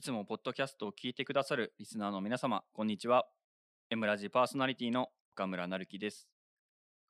いつもポッドキャストを聞いてくださるリスナーの皆様、こんにちは。エムラジパーソナリティの岡村成樹です。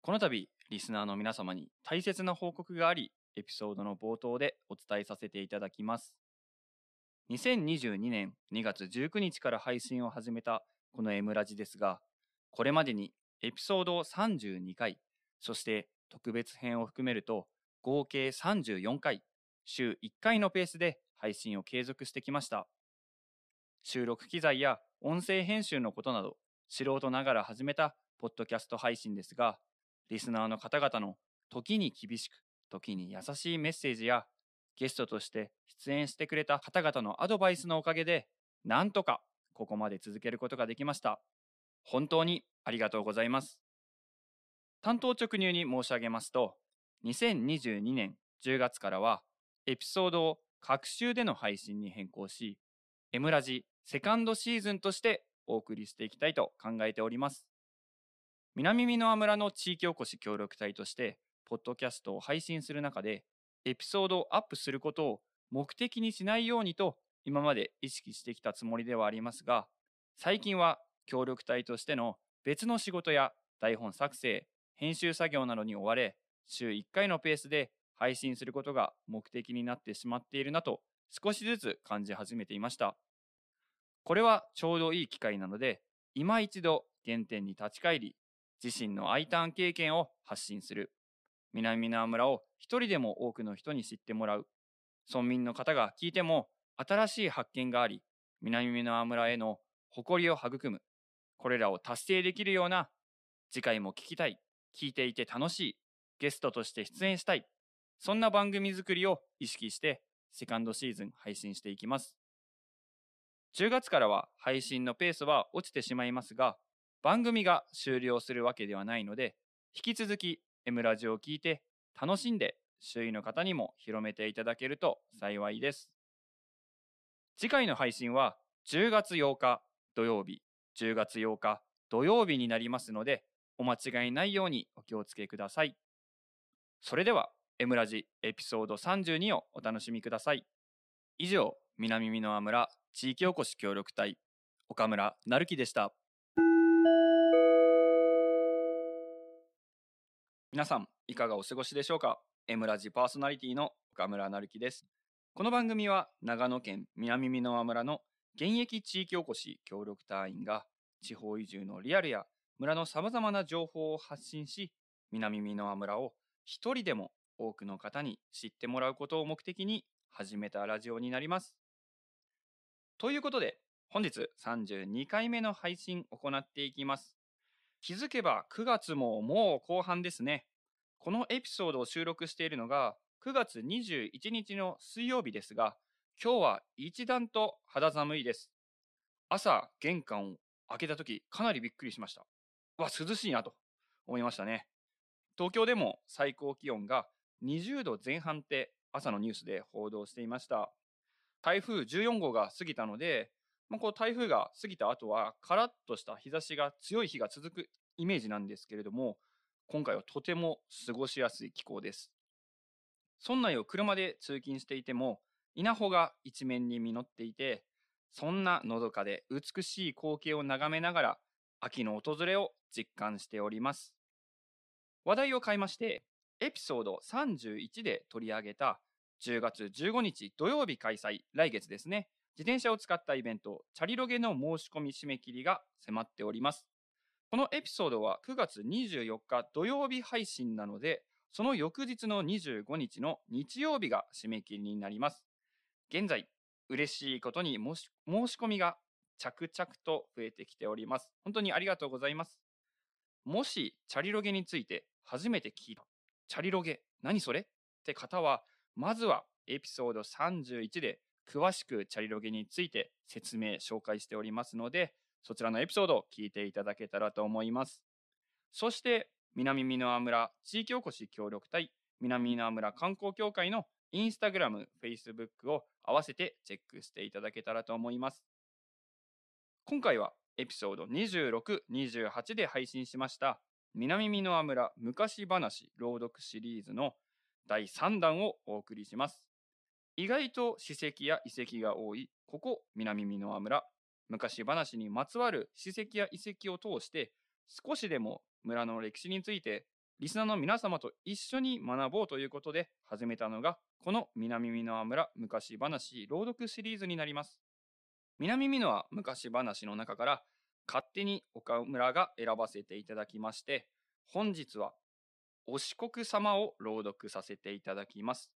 この度、リスナーの皆様に大切な報告があり、エピソードの冒頭でお伝えさせていただきます。2022年2月19日から配信を始めたこのエムラジですが、これまでにエピソード32回、そして特別編を含めると合計34回、週1回のペースで配信を継続してきました。収録機材や音声編集のことなど、素人ながら始めたポッドキャスト配信ですが、リスナーの方々の時に厳しく、時に優しいメッセージや、ゲストとして出演してくれた方々のアドバイスのおかげで、なんとかここまで続けることができました。本当にありがとうございます。担当直入に申し上げますと、2022年10月からは、エピソードを各週での配信に変更し、エムラジセカンドシーズンとしてお送りしていきたいと考えております。南美濃村の地域おこし協力隊として、ポッドキャストを配信する中で、エピソードをアップすることを目的にしないようにと今まで意識してきたつもりではありますが、最近は協力隊としての別の仕事や台本作成、編集作業などに追われ、週1回のペースで配信することが目的になってしまっているなと少しずつ感じ始めていました。これはちょうどいい機会なので、今一度原点に立ち返り、自身の I ターン経験を発信する。南縄村を一人でも多くの人に知ってもらう。村民の方が聞いても新しい発見があり、南縄村への誇りを育む。これらを達成できるような次回も聞きたい、聞いていて楽しい、ゲストとして出演したい、そんな番組作りを意識してセカンドシーズン配信していきます。10月からは配信のペースは落ちてしまいますが、番組が終了するわけではないので、引き続き M ラジオを聞いて楽しんで周囲の方にも広めていただけると幸いです。次回の配信は10月8日土曜日、10月8日土曜日になりますので、お間違いないようにお気をつけください。それでは、M ラジエピソード32をお楽しみください。以上、南美濃村地域おこし協力隊、岡村成樹でした。皆さん、いかがお過ごしでしょうか ?M ラジパーソナリティの岡村成樹です。この番組は長野県南美濃村の現役地域おこし協力隊員が地方移住のリアルや村のさまざまな情報を発信し、南美濃村を一人でも多くの方に知ってもらうことを目的に始めたラジオになります。ということで、本日32回目の配信行っていきます。気づけば9月ももう後半ですね。このエピソードを収録しているのが9月21日の水曜日ですが、今日は一段と肌寒いです。朝、玄関を開けた時、かなりびっくりしました。わ、涼しいなと思いましたね。東京でも最高気温が20度前半って朝のニュースで報道していました。台風14号が過ぎたので、まあ、こう台風が過ぎた後はカラッとした日差しが強い日が続くイメージなんですけれども、今回はとても過ごしやすい気候です。村内を車で通勤していても、稲穂が一面に実っていて、そんなのどかで美しい光景を眺めながら、秋の訪れを実感しております。話題を変えまして、エピソード31で取り上げた10月15日土曜日開催、来月ですね、自転車を使ったイベント、チャリロゲの申し込み締め切りが迫っております。このエピソードは9月24日土曜日配信なので、その翌日の25日の日曜日が締め切りになります。現在、嬉しいことに申し込みが着々と増えてきております。本当にありがとうございます。もし、チャリロゲについて初めて聞いた、チャリロゲ、何それ？って方は、まずはエピソード31で詳しくチャリロゲについて説明、紹介しておりますので、そちらのエピソードを聞いていただけたらと思います。そして、南美濃村地域おこし協力隊、南美濃村観光協会のインスタグラム、フェイスブックを合わせてチェックしていただけたらと思います。今回はエピソード26、28で配信しました南美濃村昔話朗読シリーズの第3弾をお送りします。意外と史跡や遺跡が多い、ここ南美濃村。昔話にまつわる史跡や遺跡を通して、少しでも村の歴史についてリスナーの皆様と一緒に学ぼうということで始めたのが、この南美濃村昔話朗読シリーズになります。南美濃昔話の中から勝手に岡村が選ばせていただきまして、本日はお四国様を朗読させていただきます。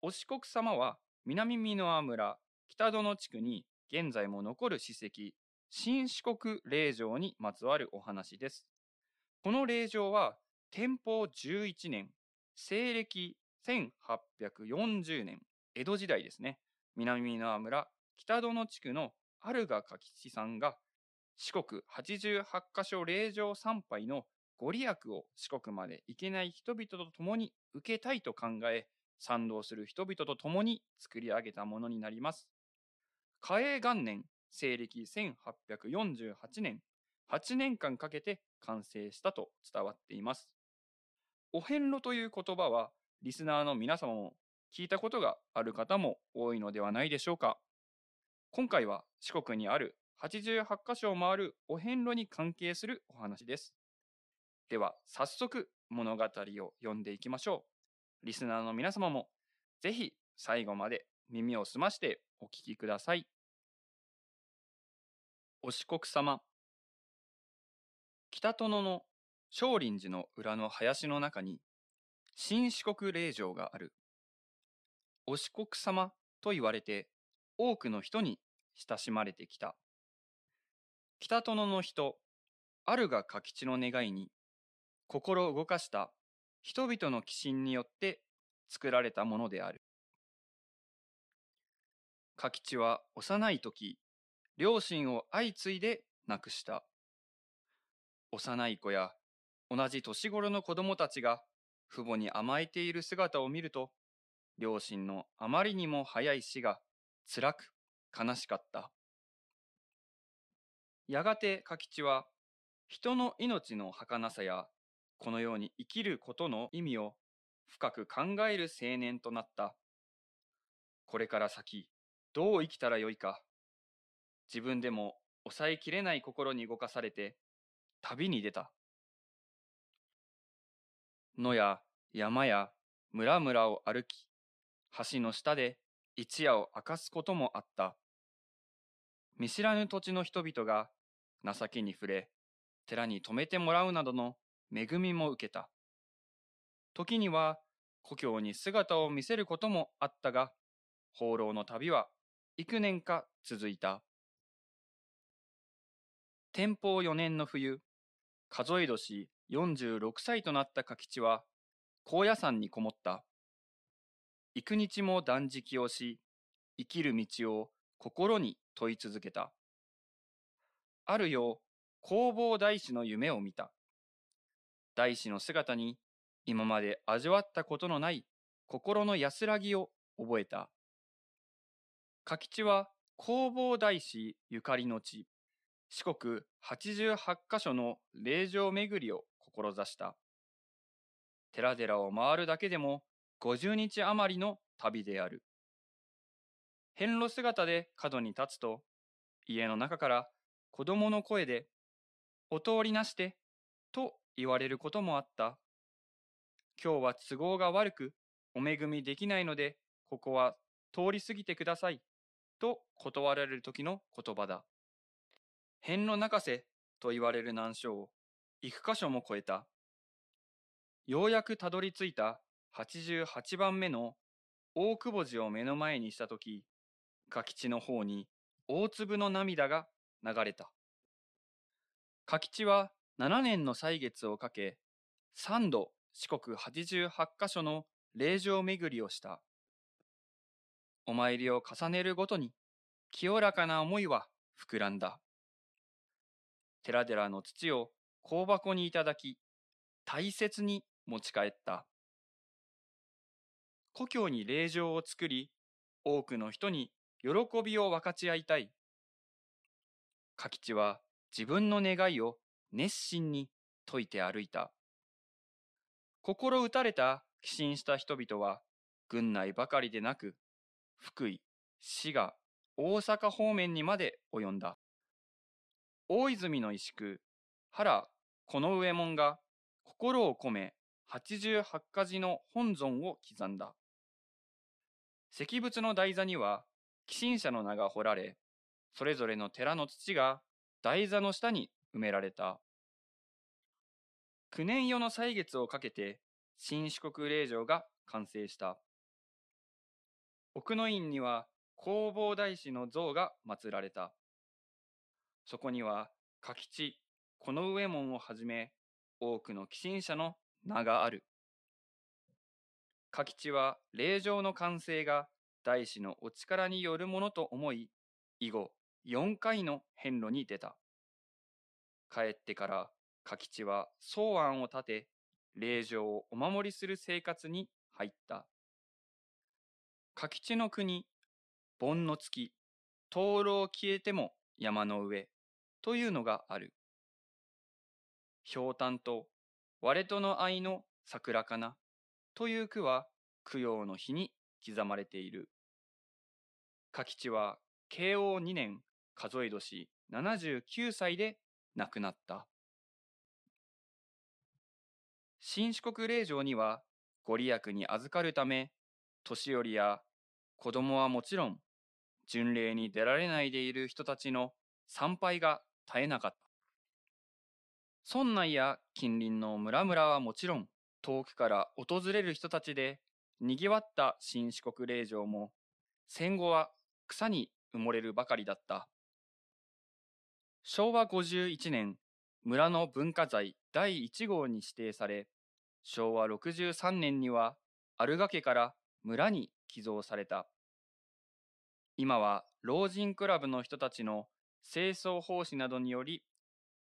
お四国様は南美濃村北殿地区に現在も残る史跡、新四国霊場にまつわるお話です。この霊場は天保11年、西暦1840年、江戸時代ですね。南縄村北殿地区のアルガ柿吉さんが四国88カ所霊場参拝のご利益を四国まで行けない人々と共に受けたいと考え、賛同する人々と共に作り上げたものになります。嘉永元年、西暦1848年、8年間かけて完成したと伝わっています。お遍路という言葉は、リスナーの皆様も聞いたことがある方も多いのではないでしょうか。今回は四国にある88カ所を回るお遍路に関係するお話です。では、早速物語を読んでいきましょう。リスナーの皆様もぜひ最後まで耳を澄ましてお聞きください。お四国様。北殿の少林寺の裏の林の中に、新四国霊場がある。お四国様と言われて、多くの人に親しまれてきた。北殿の人、あるが柿地の願いに、心を動かした人々の寄進によって作られたものである。柿地は幼い時、両親を相次いで亡くした。幼い子や同じ年頃の子供たちが父母に甘えている姿を見ると、両親のあまりにも早い死が辛く悲しかった。やがて柿地は、人の命の儚さや、このように生きることの意味を深く考える青年となった。これから先、どう生きたらよいか。自分でも抑えきれない心に動かされて、旅に出た。野や山や村々を歩き、橋の下で一夜を明かすこともあった。見知らぬ土地の人々が情けに触れ、寺に泊めてもらうなどの恵みも受けた。時には故郷に姿を見せることもあったが、放浪の旅は幾年か続いた。天保4年の冬、数え年46歳となった柿地は、高野山にこもった。幾日も断食をし、生きる道を心に問い続けた。あるよう、弘法大師の夢を見た。大師の姿に、今まで味わったことのない心の安らぎを覚えた。柿地は弘法大師ゆかりの地、四国88カ所の霊場巡りを志した。寺々を回るだけでも50日余りの旅である。遍路姿で角に立つと、家の中から子供の声で、お通りなして、と言われることもあった。今日は都合が悪く、お恵みできないので、ここは通り過ぎてください。と断られる時の言葉だ。遍路泣かせと言われる難所を幾箇所も超えた。ようやくたどり着いた88番目の大久保寺を目の前にしたとき、柿地の方に大粒の涙が流れた。柿地は7年の歳月をかけ、3度四国88カ所の霊場巡りをした。お参りを重ねるごとに、清らかな思いは膨らんだ。寺々の土を香箱にいただき、大切に持ち帰った。故郷に霊場を作り、多くの人に喜びを分かち合いたい。柿地は自分の願いを熱心に説いて歩いた。心打たれた寄進した人々は、軍内ばかりでなく、福井、滋賀、大阪方面にまで及んだ。大泉の石工、原この上門が心を込め八十八家事の本尊を刻んだ。石仏の台座には寄進者の名が彫られ、それぞれの寺の土が台座の下に埋められた。九年夜の歳月をかけて新四国霊場が完成した。奥の院には弘法大師の像が祀られた。そこには、加吉、この上門をはじめ、多くの寄進者の名がある。加吉は霊場の完成が大師のお力によるものと思い、以後4回の遍路に出た。帰ってから加吉は草案を立て、霊場をお守りする生活に入った。加吉の国、盆の月、灯籠消えても山の上というのがある。ひょうたんと割れとの愛の桜かなという句は供養の日に刻まれている。加吉は慶応2年数え年79歳で亡くなった。新四国霊場にはご利益に預かるため、年寄りや子供はもちろん、巡礼に出られないでいる人たちの参拝が絶えなかった。村内や近隣の村々はもちろん、遠くから訪れる人たちで賑わった新四国霊場も、戦後は草に埋もれるばかりだった。昭和51年、村の文化財第1号に指定され、昭和63年には、アルガ家から村に寄贈された。今は老人クラブの人たちの清掃奉仕などにより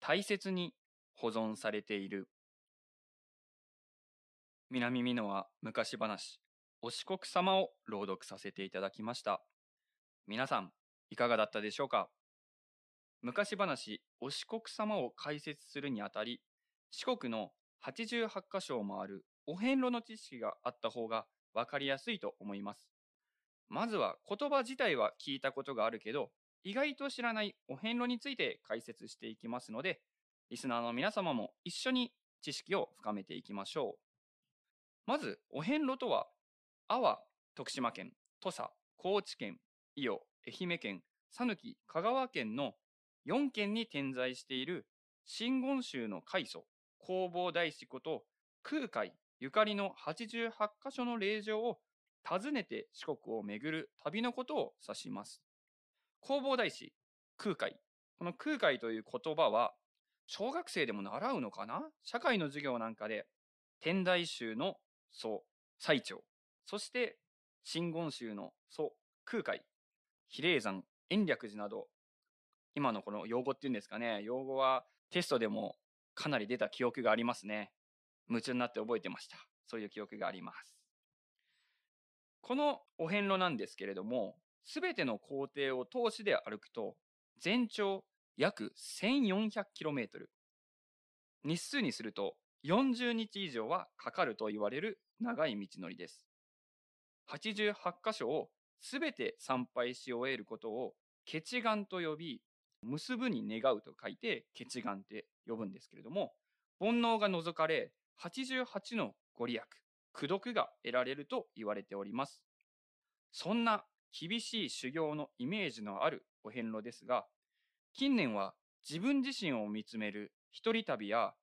大切に保存されている。南美濃は昔話、お四国様を朗読させていただきました。皆さん、いかがだったでしょうか？昔話、お四国様を解説するにあたり、四国の88カ所を回るお遍路の知識があった方がわかりやすいと思います。まずは言葉自体は聞いたことがあるけど、意外と知らないお遍路について解説していきますので、リスナーの皆様も一緒に知識を深めていきましょう。まず、お遍路とは、阿波、徳島県、土佐、高知県、伊予、愛媛県、讃岐、香川県の4県に点在している真言宗の開祖、弘法大師こと空海ゆかりの88カ所の霊場を訪ねて四国を巡る旅のことを指します。弘法大師、空海。この空海という言葉は、小学生でも習うのかな？社会の授業なんかで、天台宗の祖、最長、そして真言宗の祖、空海、比例山、延暦寺など、今のこの用語っていうんですかね、用語はテストでもかなり出た記憶がありますね。夢中になって覚えてました。そういう記憶があります。このお遍路なんですけれども、すべての工程を通しで歩くと、全長約 1400km。日数にすると40日以上はかかると言われる長い道のりです。88箇所をすべて参拝し終えることを、結願と呼び、結ぶに願うと書いて、結願って呼ぶんですけれども、煩悩が除かれ、88のご利益、功徳が得られると言われております。そんな厳しい修行のイメージのあるお遍路ですが、近年は自分自身を見つめる一人旅や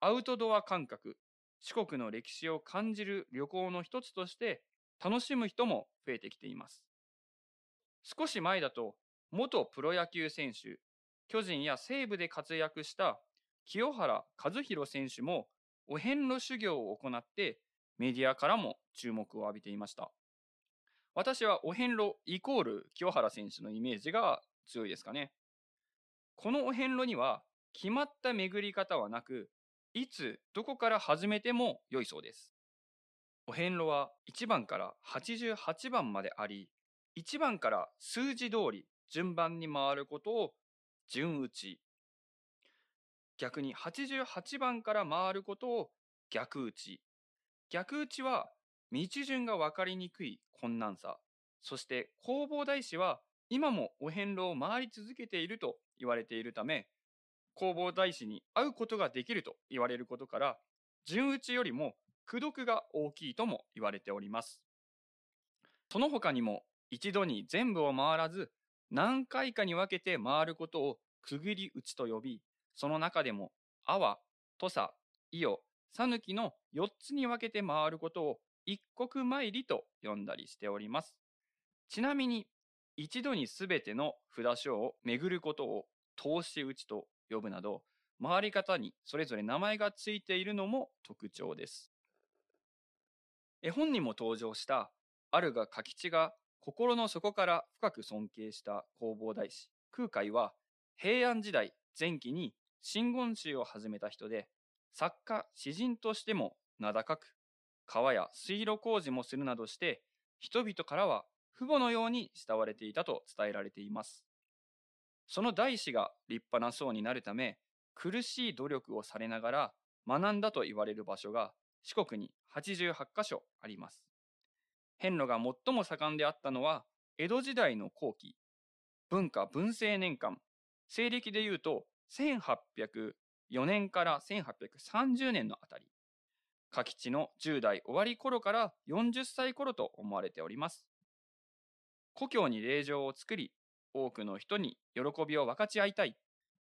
アウトドア感覚、四国の歴史を感じる旅行の一つとして楽しむ人も増えてきています。少し前だと元プロ野球選手、巨人や西武で活躍した清原和博選手もお遍路修行を行ってメディアからも注目を浴びていました。私はお遍路イコール清原選手のイメージが強いですかね。このお遍路には決まった巡り方はなく、いつどこから始めても良いそうです。お遍路は1番から88番まであり、1番から数字通り順番に回ることを順打ち。逆に88番から回ることを逆打ち。逆打ちは道順が分かりにくい困難さ、そして弘法大師は今もお遍路を回り続けていると言われているため、弘法大師に会うことができると言われることから、順打ちよりも功徳が大きいとも言われております。その他にも一度に全部を回らず何回かに分けて回ることをくぐり打ちと呼び、その中でも阿波、土佐、伊予、讃岐の4つに分けて回ることを一国参りと呼んだりしております。ちなみに一度にすべての札所を巡ることを通し打ちと呼ぶなど、回り方にそれぞれ名前がついているのも特徴です。絵本にも登場したあるが柿地が心の底から深く尊敬した弘法大師空海は平安時代前期に真言宗を始めた人で作家詩人としても名高く川や水路工事もするなどして人々からは父母のように慕われていたと伝えられています。その大師が立派な僧になるため苦しい努力をされながら学んだと言われる場所が四国に88カ所あります。遍路が最も盛んであったのは、江戸時代の後期、文化文政年間、西暦でいうと1804年から1830年のあたり、柿地の10代終わり頃から40歳頃と思われております。故郷に霊場を作り、多くの人に喜びを分かち合いたい。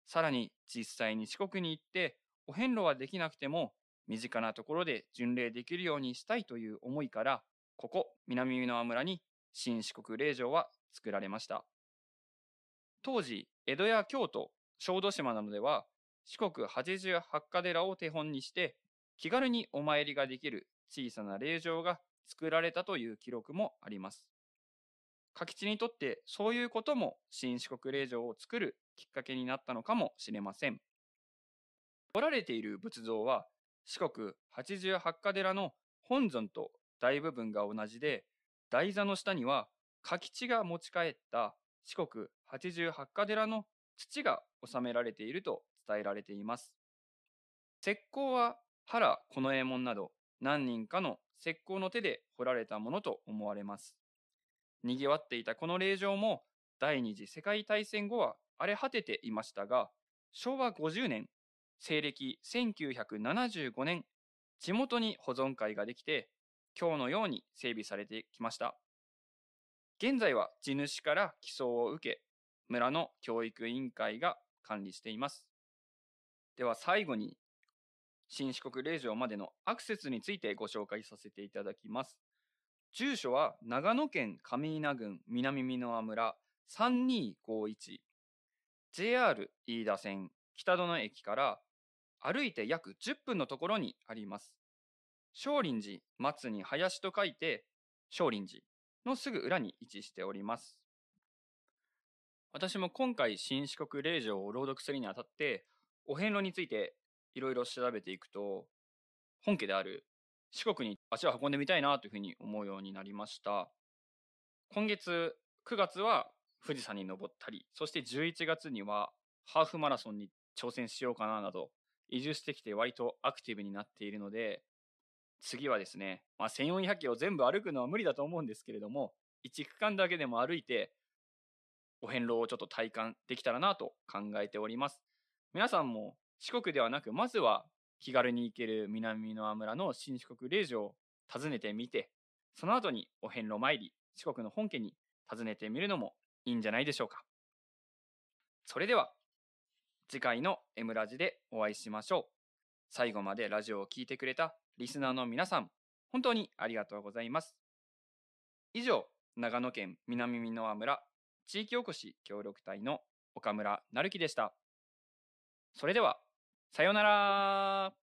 さらに実際に四国に行って、お遍路はできなくても身近なところで巡礼できるようにしたいという思いから、ここ南美濃村に新四国霊場は作られました。当時、江戸や京都、小豆島などでは四国八十八家寺を手本にして気軽にお参りができる小さな霊場が作られたという記録もあります。柿地にとってそういうことも新四国霊場を作るきっかけになったのかもしれません。彫られている仏像は四国八十八家寺の本尊と大部分が同じで、台座の下には柿地が持ち帰った四国八十八家寺の土が収められていると伝えられています。石膏は原近衛門など何人かの石膏の手で彫られたものと思われます。賑わっていたこの霊場も第二次世界大戦後は荒れ果てていましたが、昭和50年、西暦1975年、地元に保存会ができて、今日のように整備されてきました。現在は地主から寄贈を受け、村の教育委員会が管理しています。では最後に、新四国霊場までのアクセスについてご紹介させていただきます。住所は長野県上稲郡南美濃村3251 JR 飯田線北殿駅から歩いて約10分のところにあります。少林寺、松に林と書いて、少林寺のすぐ裏に位置しております。私も今回新四国霊場を朗読するにあたって、お遍路についていろいろ調べていくと、本家である四国に足を運んでみたいなというふうに思うようになりました。今月9月は富士山に登ったり、そして11月にはハーフマラソンに挑戦しようかななど、移住してきて割とアクティブになっているので、次はですね、まあ、1400キロ全部歩くのは無理だと思うんですけれども、1区間だけでも歩いて、お遍路をちょっと体感できたらなと考えております。皆さんも四国ではなく、まずは気軽に行ける南の村の新四国霊場を訪ねてみて、その後にお遍路参り、四国の本家に訪ねてみるのもいいんじゃないでしょうか。それでは、次回の M ラジでお会いしましょう。最後までラジオを聴いてくれたリスナーの皆さん、本当にありがとうございます。以上、長野県南美濃村地域おこし協力隊の岡村成樹でした。それでは、さようなら